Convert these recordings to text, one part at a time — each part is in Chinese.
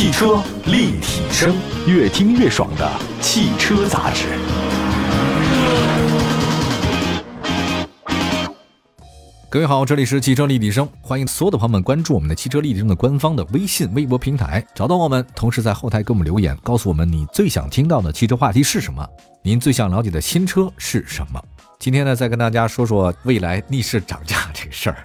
汽车立体声，越听越爽的汽车杂志。各位好，这里是汽车立体声，欢迎所有的朋友们关注我们的汽车立体声的官方的微信、微博平台，找到我们，同时在后台给我们留言，告诉我们你最想听到的汽车话题是什么，您最想了解的新车是什么。今天呢，再跟大家说说未来逆势涨价这事儿。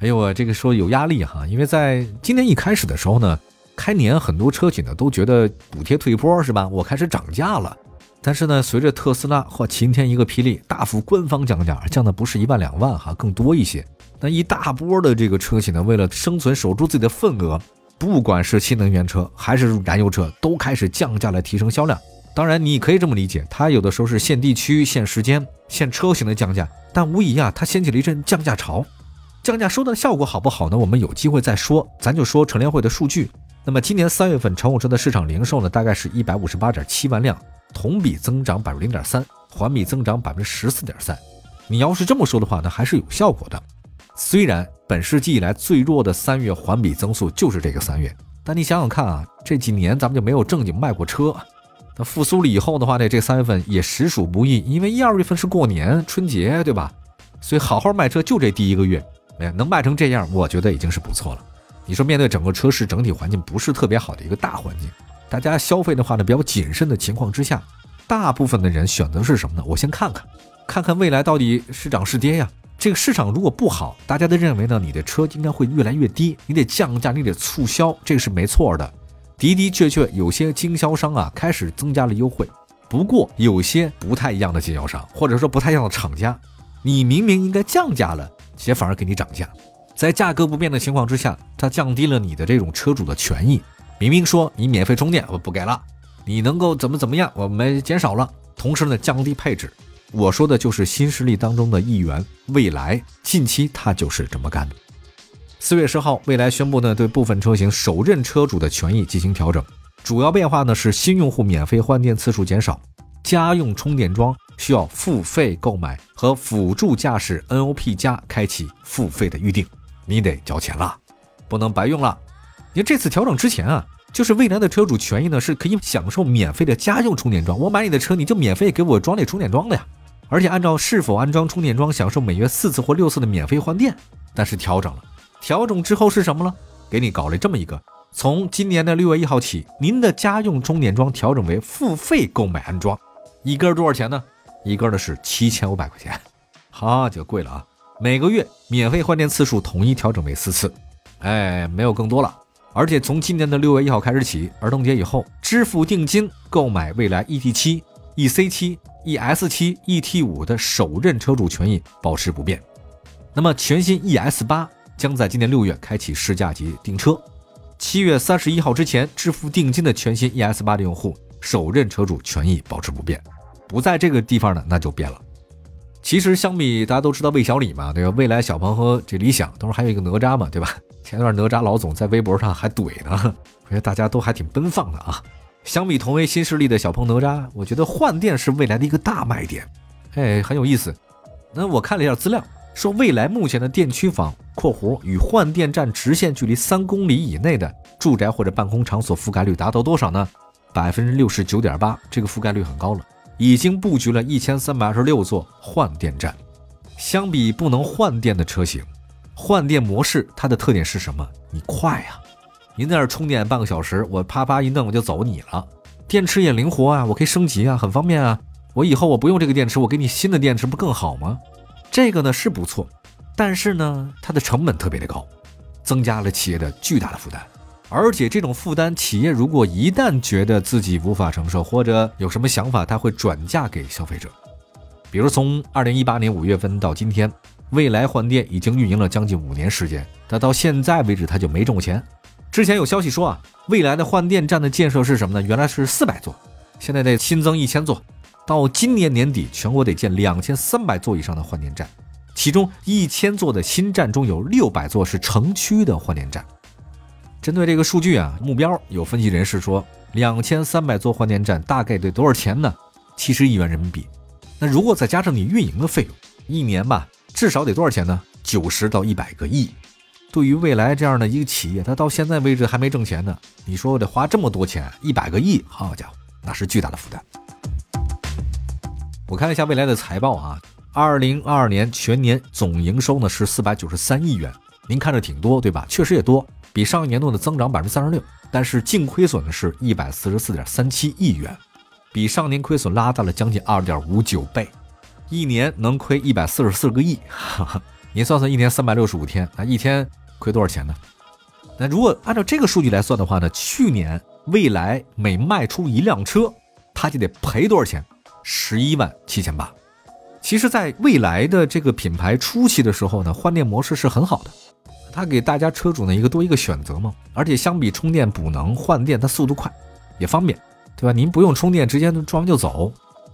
哎呦，我这个说有压力哈，因为在今年一开始的时候呢，开年很多车企呢都觉得补贴退坡是吧？我开始涨价了。但是呢，随着特斯拉或晴天一个霹雳，大幅官方降价，降的不是一万两万哈，更多一些。那一大波的这个车企呢，为了生存，守住自己的份额，不管是新能源车还是燃油车，都开始降价来提升销量。当然，你可以这么理解，它有的时候是限地区、限时间、限车型的降价，但无疑啊，它掀起了一阵降价潮。降价收的效果好不好呢？我们有机会再说。咱就说乘联会的数据。那么今年三月份，乘用车的市场零售呢，大概是一百五十八点七万辆。同比增长百分之零点三，环比增长百分之十四点三。你要是这么说的话，那还是有效果的。虽然本世纪以来最弱的三月环比增速就是这个三月，但你想想看啊，这几年咱们就没有正经卖过车。那复苏了以后的话呢，这三月份也实属不易，因为一二月份是过年春节，对吧？所以好好卖车就这第一个月，哎，能卖成这样，我觉得已经是不错了。你说面对整个车市整体环境不是特别好的一个大环境。大家消费的话呢，比较谨慎的情况之下，大部分的人选择是什么呢？我先看看，看看未来到底是涨是跌呀。这个市场如果不好，大家都认为呢，你的车应该会越来越低，你得降价，你得促销，这个是没错的。的的确确，有些经销商啊开始增加了优惠。不过有些不太一样的经销商，或者说不太一样的厂家，你明明应该降价了，且反而给你涨价，在价格不变的情况之下，它降低了你的这种车主的权益。明明说你免费充电，我不给了，你能够怎么怎么样，我们减少了，同时呢降低配置。我说的就是新势力当中的一员，蔚来近期他就是这么干的。四月十号，蔚来宣布呢对部分车型首任车主的权益进行调整，主要变化呢是新用户免费换电次数减少，家用充电桩需要付费购买和辅助驾驶 NOP 加开启付费的预定，你得交钱了，不能白用了。你这次调整之前啊。就是未来的车主权益呢，是可以享受免费的家用充电桩。我买你的车，你就免费给我装那充电桩的呀。而且按照是否安装充电桩，享受每月四次或六次的免费换电。但是调整了，调整之后是什么了？给你搞了这么一个：从今年的六月一号起，您的家用充电桩调整为付费购买安装，一根多少钱呢？一根的是七千五百块钱，哈，就贵了啊。每个月免费换电次数统一调整为四次，哎，没有更多了。而且从今年的六月一号开始起，儿童节以后支付定金购买蔚来 ET 七、EC 七、ES 七、ET 五的首任车主权益保持不变。那么全新 ES 八将在今年六月开启试驾及订车，七月三十一号之前支付定金的全新 ES 八的用户首任车主权益保持不变，不在这个地方呢那就变了。其实相比大家都知道魏小李嘛，对吧？未来小鹏和这理想，同时还有一个哪吒嘛，对吧？前段哪吒老总在微博上还怼呢，我觉得大家都还挺奔放的啊。相比同为新势力的小鹏哪吒，我觉得换电是未来的一个大卖点，哎，很有意思。那我看了一下资料，说未来目前的电区房（括弧与换电站直线距离三公里以内的住宅或者办公场所）覆盖率达到多少呢？百分之六十九点八，这个覆盖率很高了。已经布局了一千三百二十六座换电站。相比不能换电的车型，换电模式它的特点是什么？你快呀！您在那儿充电半个小时，我啪啪一弄我就走你了。电池也灵活啊，我可以升级啊，很方便啊。我以后我不用这个电池，我给你新的电池不更好吗？这个呢是不错，但是呢它的成本特别的高，增加了企业的巨大的负担。而且这种负担，企业如果一旦觉得自己无法承受，或者有什么想法，他会转嫁给消费者。比如从二零一八年五月份到今天，蔚来换电已经运营了将近五年时间，但到现在为止他就没挣过钱。之前有消息说啊，未来的换电站的建设是什么呢？原来是四百座，现在得新增一千座，到今年年底全国得建两千三百座以上的换电站，其中一千座的新站中有六百座是城区的换电站。针对这个数据啊，目标有分析人士说，两千三百座换电站大概得多少钱呢？七十亿元人民币。那如果再加上你运营的费用，一年吧，至少得多少钱呢？九十到一百个亿。对于未来这样的一个企业，它到现在为止还没挣钱呢。你说我得花这么多钱，一百个亿，好家伙，那是巨大的负担。我看了一下未来的财报啊，二零二二年全年总营收呢是四百九十三亿元，您看着挺多对吧？确实也多，比上一年度的增长百分之三十六。但是净亏损呢是一百四十四点三七亿元，比上年亏损拉大了将近二点五九倍，一年能亏一百四十四个亿。哈哈，您算算，一年三百六十五天，那一天亏多少钱呢？那如果按照这个数据来算的话呢，去年未来每卖出一辆车，他就得赔多少钱？十一万七千八。其实，在未来的这个品牌初期的时候呢，换电模式是很好的。它给大家车主呢一个多一个选择嘛，而且相比充电补能换电，它速度快，也方便，对吧？您不用充电，直接装完就走。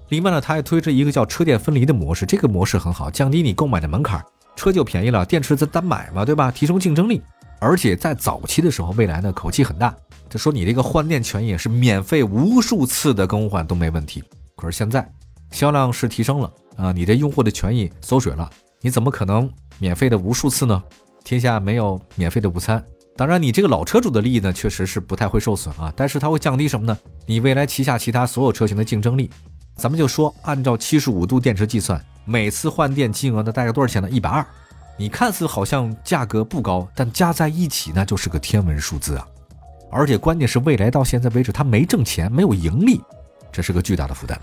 另外呢，它还推出一个叫车电分离的模式，这个模式很好，降低你购买的门槛，车就便宜了，电池再单买嘛，对吧？提升竞争力。而且在早期的时候，未来呢口气很大，就说你这个换电权益是免费无数次的更换都没问题。可是现在销量是提升了啊，你的用户的权益缩水了，你怎么可能免费的无数次呢？天下没有免费的午餐，当然你这个老车主的利益呢，确实是不太会受损啊，但是它会降低什么呢？你未来旗下其他所有车型的竞争力。咱们就说，按照七十五度电池计算，每次换电金额呢大概多少钱呢？一百二。你看似好像价格不高，但加在一起那就是个天文数字啊！而且关键是未来到现在为止它没挣钱，没有盈利，这是个巨大的负担。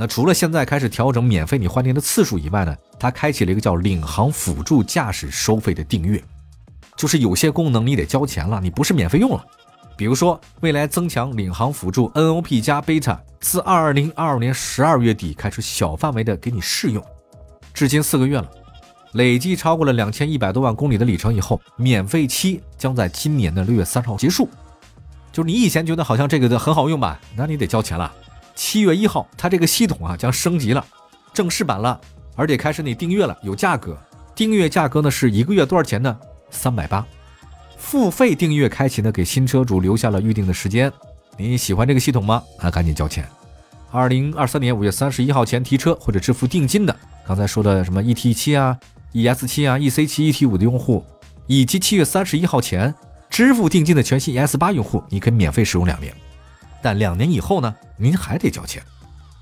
那除了现在开始调整免费你换电的次数以外呢，它开启了一个叫领航辅助驾驶收费的订阅，就是有些功能你得交钱了，你不是免费用了。比如说，未来增强领航辅助 NOP 加 Beta，自二零二二年十二月底开始小范围的给你试用，至今四个月了，累计超过了两千一百多万公里的里程以后，免费期将在今年的六月三号结束。就是你以前觉得好像这个的很好用吧，那你得交钱了。七月一号，它这个系统啊将升级了，正式版了，而且开始你订阅了，有价格。订阅价格呢是一个月多少钱呢？三百八。付费订阅开启呢，给新车主留下了预定的时间。你喜欢这个系统吗？那赶紧交钱。二零二三年五月三十一号前提车或者支付定金的，刚才说的什么 ET 七啊、ES 七啊、EC 七、ET 五的用户，以及七月三十一号前支付定金的全新 ES 八用户，你可以免费使用两年。但两年以后呢，您还得交钱。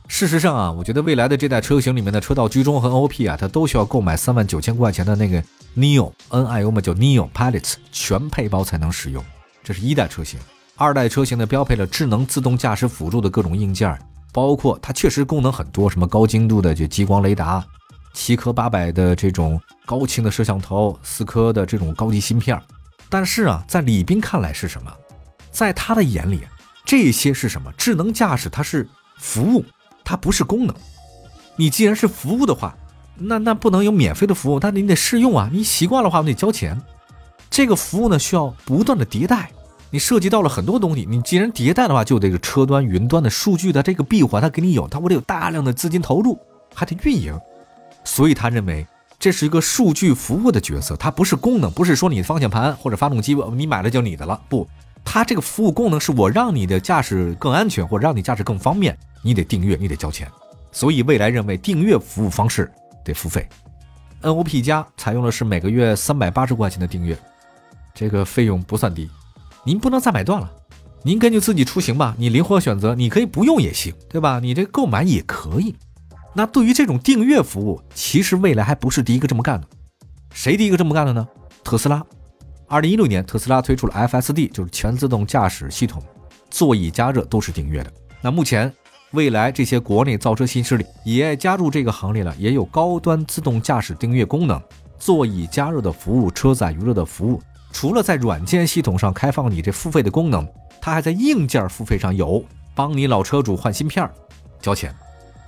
事实上啊，我觉得未来的这代车型里面的车道居中和 NOP 啊，它都需要购买三万九千块钱的那个 Neo N I O 嘛，叫 Neo Pilots 全配包才能使用。这是一代车型，二代车型呢标配了智能自动驾驶辅助的各种硬件，包括它确实功能很多，什么高精度的就激光雷达，七颗八百的这种高清的摄像头，四颗的这种高级芯片。但是啊，在李斌看来是什么？在他的眼里。这些是什么？智能驾驶它是服务，它不是功能。你既然是服务的话，那那不能有免费的服务，那你得试用啊。你习惯的话，我得交钱。这个服务呢，需要不断的迭代。你涉及到了很多东西，你既然迭代的话，就得车端、云端的数据的这个闭环，它给你有，它我得有大量的资金投入，还得运营。所以他认为这是一个数据服务的角色，它不是功能，不是说你方向盘或者发动机你买了就你的了，不。它这个服务功能是我让你的驾驶更安全，或者让你驾驶更方便，你得订阅，你得交钱。所以未来认为订阅服务方式得付费。NOP 加采用的是每个月三百八十块钱的订阅，这个费用不算低。您不能再买断了，您根据自己出行吧，你灵活选择，你可以不用也行，对吧？你这购买也可以。那对于这种订阅服务，其实未来还不是第一个这么干的。谁第一个这么干的呢？特斯拉。二零一六年，特斯拉推出了 FSD，就是全自动驾驶系统，座椅加热都是订阅的。那目前，未来这些国内造车新势力也加入这个行列了，也有高端自动驾驶订阅功能，座椅加热的服务，车载娱乐的服务。除了在软件系统上开放你这付费的功能，它还在硬件付费上有，帮你老车主换芯片，交钱。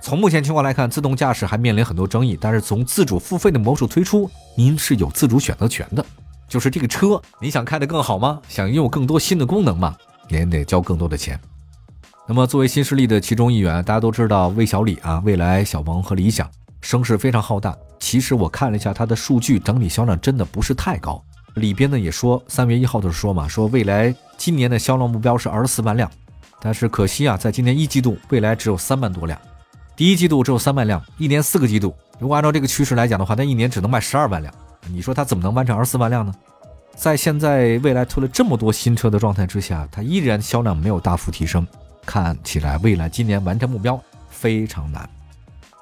从目前情况来看，自动驾驶还面临很多争议，但是从自主付费的模式推出，您是有自主选择权的。就是这个车，你想开得更好吗？想拥有更多新的功能吗？您得交更多的钱。那么作为新势力的其中一员，大家都知道魏小李啊，未来、小鹏和理想声势非常浩大。其实我看了一下它的数据，整体销量真的不是太高。里边呢也说，三月一号的时候说嘛，说未来今年的销量目标是二十四万辆，但是可惜啊，在今年一季度，未来只有三万多辆。第一季度只有三万辆，一年四个季度，如果按照这个趋势来讲的话，那一年只能卖十二万辆。你说它怎么能完成二十四万辆呢？在现在未来推了这么多新车的状态之下，它依然销量没有大幅提升，看起来未来今年完成目标非常难。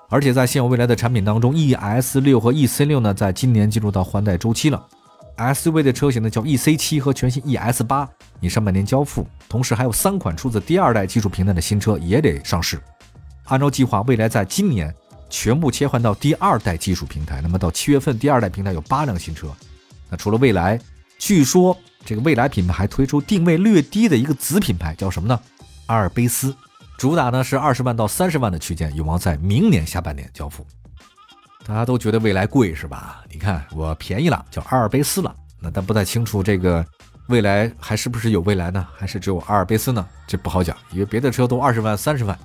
而且在现有未来的产品当中，ES 六和 EC 六呢，在今年进入到换代周期了。SUV 的车型呢叫 EC 七和全新 ES 八，你上半年交付，同时还有三款出自第二代技术平台的新车也得上市。按照计划，未来在今年全部切换到第二代技术平台。那么到七月份，第二代平台有八辆新车。那除了未来。据说这个蔚来品牌还推出定位略低的一个子品牌，叫什么呢？阿尔卑斯，主打呢是二十万到三十万的区间，有望在明年下半年交付。大家都觉得蔚来贵是吧？你看我便宜了，叫阿尔卑斯了。那但不太清楚这个未来还是不是有未来呢？还是只有阿尔卑斯呢？这不好讲，因为别的车都二十万、三十万，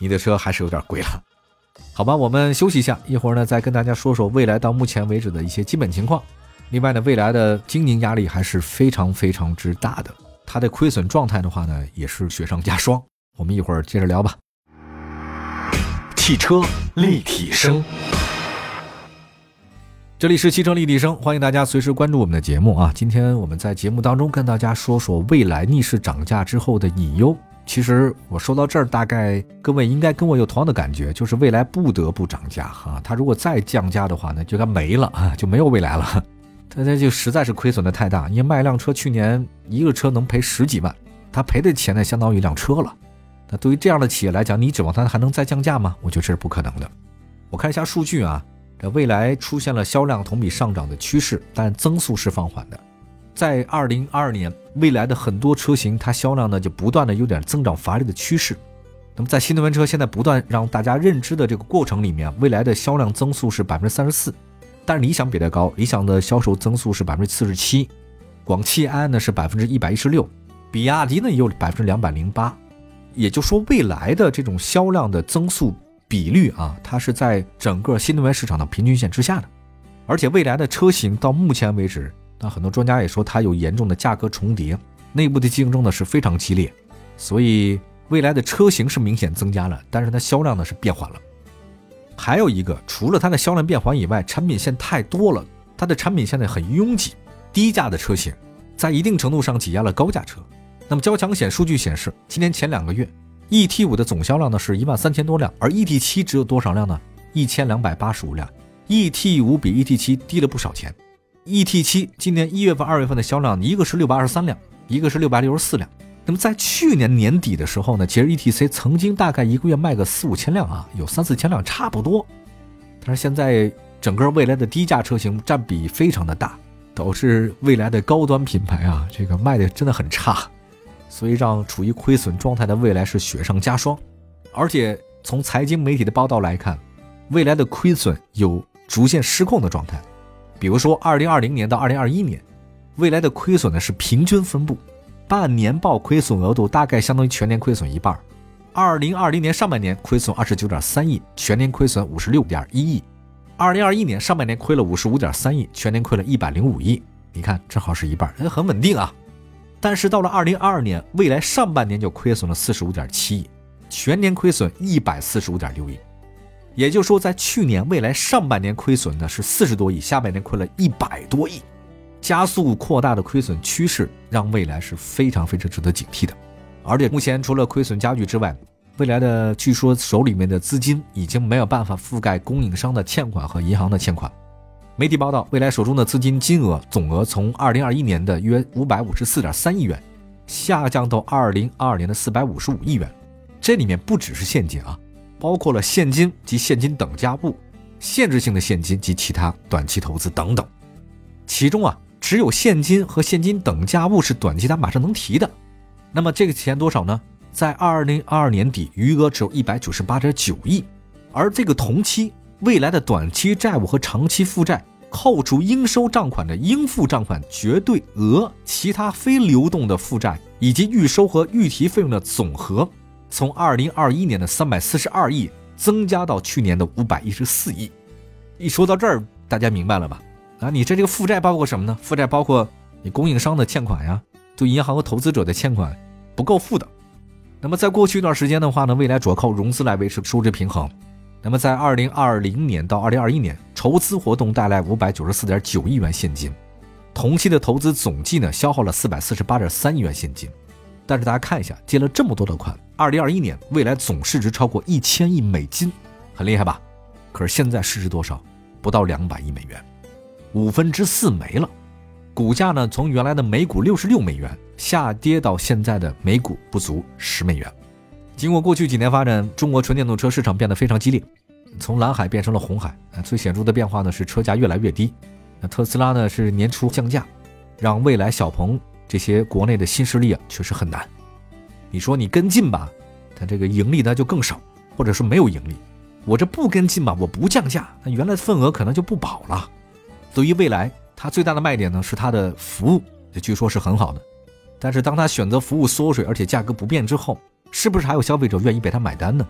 你的车还是有点贵了。好吧，我们休息一下，一会儿呢再跟大家说说未来到目前为止的一些基本情况。另外呢，未来的经营压力还是非常非常之大的，它的亏损状态的话呢，也是雪上加霜。我们一会儿接着聊吧。汽车立体声，这里是汽车立体声，欢迎大家随时关注我们的节目啊。今天我们在节目当中跟大家说说未来逆势涨价之后的隐忧。其实我说到这儿，大概各位应该跟我有同样的感觉，就是未来不得不涨价哈。它如果再降价的话呢，就该没了啊，就没有未来了。大家就实在是亏损的太大，因为卖一辆车去年一个车能赔十几万，他赔的钱呢相当于一辆车了。那对于这样的企业来讲，你指望它还能再降价吗？我觉得这是不可能的。我看一下数据啊，这未来出现了销量同比上涨的趋势，但增速是放缓的。在二零二二年，未来的很多车型它销量呢就不断的有点增长乏力的趋势。那么在新能源车现在不断让大家认知的这个过程里面，未来的销量增速是百分之三十四。但是理想比它高，理想的销售增速是百分之四十七，广汽埃安呢是百分之一百一十六，比亚迪呢也有百分之两百零八，也就说未来的这种销量的增速比率啊，它是在整个新能源市场的平均线之下的，而且未来的车型到目前为止，那很多专家也说它有严重的价格重叠，内部的竞争呢是非常激烈，所以未来的车型是明显增加了，但是它销量呢是变缓了。还有一个，除了它的销量变缓以外，产品线太多了，它的产品线呢很拥挤，低价的车型在一定程度上挤压了高价车。那么交强险数据显示，今年前两个月，ET 五的总销量呢是一万三千多辆，而 ET 七只有多少辆呢？一千两百八十五辆，ET 五比 ET 七低了不少钱。ET 七今年一月份、二月份的销量，一个是六百二十三辆，一个是六百六十四辆。那么在去年年底的时候呢，其实 E T C 曾经大概一个月卖个四五千辆啊，有三四千辆差不多。但是现在整个未来的低价车型占比非常的大，导致未来的高端品牌啊，这个卖的真的很差，所以让处于亏损状态的未来是雪上加霜。而且从财经媒体的报道来看，未来的亏损有逐渐失控的状态。比如说，二零二零年到二零二一年，未来的亏损呢是平均分布。半年报亏损额度大概相当于全年亏损一半。二零二零年上半年亏损二十九点三亿，全年亏损五十六点一亿。二零二一年上半年亏了五十五点三亿，全年亏了一百零五亿。你看，正好是一半，很稳定啊。但是到了二零二二年，未来上半年就亏损了四十五点七亿，全年亏损一百四十五点六亿。也就是说，在去年未来上半年亏损的是四十多亿，下半年亏了一百多亿。加速扩大的亏损趋势，让未来是非常非常值得警惕的。而且目前除了亏损加剧之外，未来的据说手里面的资金已经没有办法覆盖供应商的欠款和银行的欠款。媒体报道，未来手中的资金金额总额从二零二一年的约五百五十四点三亿元，下降到二零二二年的四百五十五亿元。这里面不只是现金啊，包括了现金及现金等价物、限制性的现金及其他短期投资等等。其中啊。只有现金和现金等价物是短期他马上能提的，那么这个钱多少呢？在二零二二年底，余额只有一百九十八点九亿，而这个同期未来的短期债务和长期负债，扣除应收账款的应付账款绝对额、其他非流动的负债以及预收和预提费用的总和，从二零二一年的三百四十二亿增加到去年的五百一十四亿。一说到这儿，大家明白了吧？啊，你这这个负债包括什么呢？负债包括你供应商的欠款呀，对银行和投资者的欠款不够付的。那么在过去一段时间的话呢，未来主要靠融资来维持收支平衡。那么在二零二零年到二零二一年，筹资活动带来五百九十四点九亿元现金，同期的投资总计呢消耗了四百四十八点三亿元现金。但是大家看一下，借了这么多的款，二零二一年未来总市值超过一千亿美金，很厉害吧？可是现在市值多少？不到两百亿美元，五分之四没了。股价呢从原来的每股六十六美元下跌到现在的每股不足十美元。经过过去几年发展，中国纯电动车市场变得非常激烈，从蓝海变成了红海。最显著的变化呢是车价越来越低。那特斯拉呢是年初降价，让蔚来、小鹏这些国内的新势力啊确实很难。你说你跟进吧，它这个盈利呢就更少，或者说没有盈利。我这不跟进吧，我不降价，那原来的份额可能就不保了。对于蔚来，它最大的卖点呢是它的服务，这据说是很好的。但是当它选择服务缩水，而且价格不变之后，是不是还有消费者愿意被他买单呢？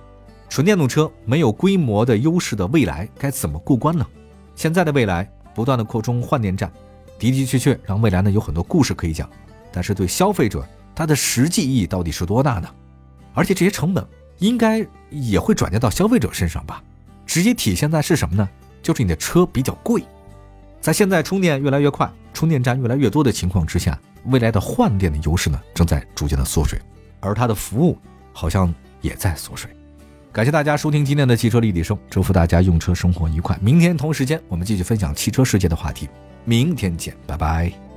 纯电动车没有规模的优势的未来该怎么过关呢？现在的未来不断的扩充换电站，的的确确让未来呢有很多故事可以讲。但是对消费者，它的实际意义到底是多大呢？而且这些成本应该也会转嫁到消费者身上吧？直接体现在是什么呢？就是你的车比较贵。在现在充电越来越快、充电站越来越多的情况之下，未来的换电的优势呢正在逐渐的缩水。而它的服务好像也在缩水。感谢大家收听今天的汽车立体声，祝福大家用车生活愉快。明天同时间我们继续分享汽车世界的话题，明天见，拜拜。